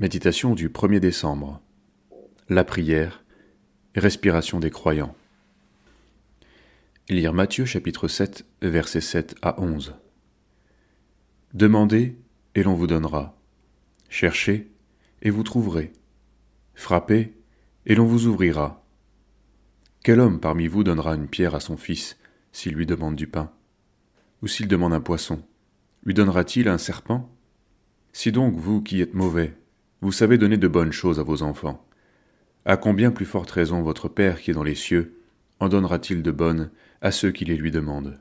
Méditation du 1er décembre. La prière respiration des croyants. Lire Matthieu chapitre 7 versets 7 à 11. Demandez et l'on vous donnera. Cherchez et vous trouverez. Frappez et l'on vous ouvrira. Quel homme parmi vous donnera une pierre à son fils s'il lui demande du pain? Ou s'il demande un poisson Lui donnera-t-il un serpent? Si donc vous qui êtes mauvais, vous savez donner de bonnes choses à vos enfants. À combien plus forte raison votre Père qui est dans les cieux en donnera-t-il de bonnes à ceux qui les lui demandent?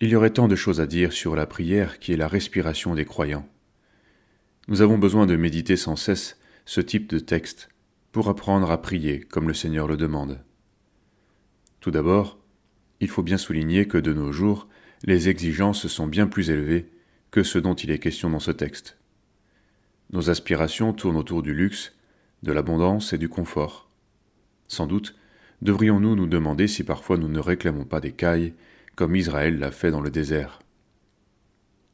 Il y aurait tant de choses à dire sur la prière qui est la respiration des croyants. Nous avons besoin de méditer sans cesse ce type de texte pour apprendre à prier comme le Seigneur le demande. Tout d'abord, il faut bien souligner que de nos jours, les exigences sont bien plus élevées que ce dont il est question dans ce texte. Nos aspirations tournent autour du luxe, de l'abondance et du confort. Sans doute, devrions-nous nous demander si parfois nous ne réclamons pas des cailles, comme Israël l'a fait dans le désert.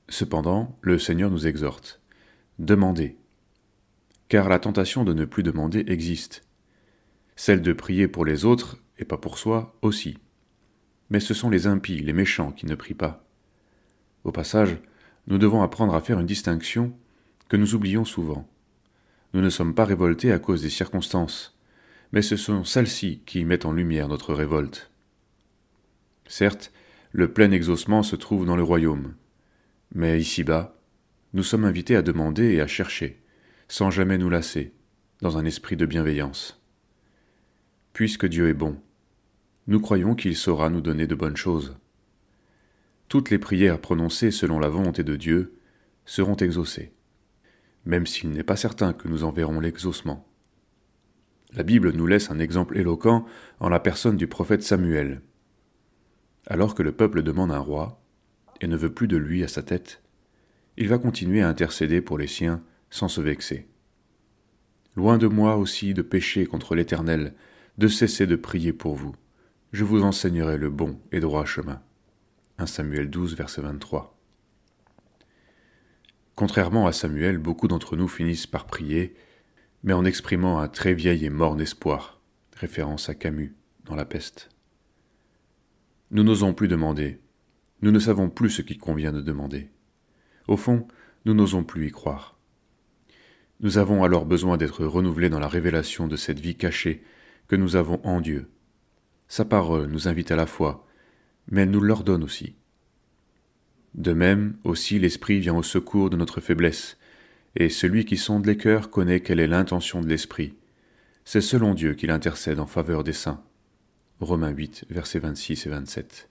Cependant, le Seigneur nous exhorte. Demandez. Car la tentation de ne plus demander existe. Celle de prier pour les autres, et pas pour soi, aussi. Mais ce sont les impies, les méchants qui ne prient pas. Au passage, nous devons apprendre à faire une distinction que nous oublions souvent. Nous ne sommes pas révoltés à cause des circonstances, mais ce sont celles-ci qui mettent en lumière notre révolte. Certes, le plein exaucement se trouve dans le royaume, mais ici-bas, nous sommes invités à demander et à chercher, sans jamais nous lasser, dans un esprit de bienveillance. Puisque Dieu est bon, nous croyons qu'il saura nous donner de bonnes choses. Toutes les prières prononcées selon la volonté de Dieu seront exaucées même s'il n'est pas certain que nous en verrons l'exaucement. La Bible nous laisse un exemple éloquent en la personne du prophète Samuel. Alors que le peuple demande un roi, et ne veut plus de lui à sa tête, il va continuer à intercéder pour les siens sans se vexer. Loin de moi aussi de pécher contre l'Éternel, de cesser de prier pour vous. Je vous enseignerai le bon et droit chemin. 1 Samuel 12, verset 23. Contrairement à Samuel, beaucoup d'entre nous finissent par prier, mais en exprimant un très vieil et morne espoir, référence à Camus dans La peste. Nous n'osons plus demander, nous ne savons plus ce qu'il convient de demander. Au fond, nous n'osons plus y croire. Nous avons alors besoin d'être renouvelés dans la révélation de cette vie cachée que nous avons en Dieu. Sa parole nous invite à la foi, mais elle nous l'ordonne aussi. De même aussi l'Esprit vient au secours de notre faiblesse, et celui qui sonde les cœurs connaît quelle est l'intention de l'Esprit. C'est selon Dieu qu'il intercède en faveur des saints. Romains 8, versets 26 et 27.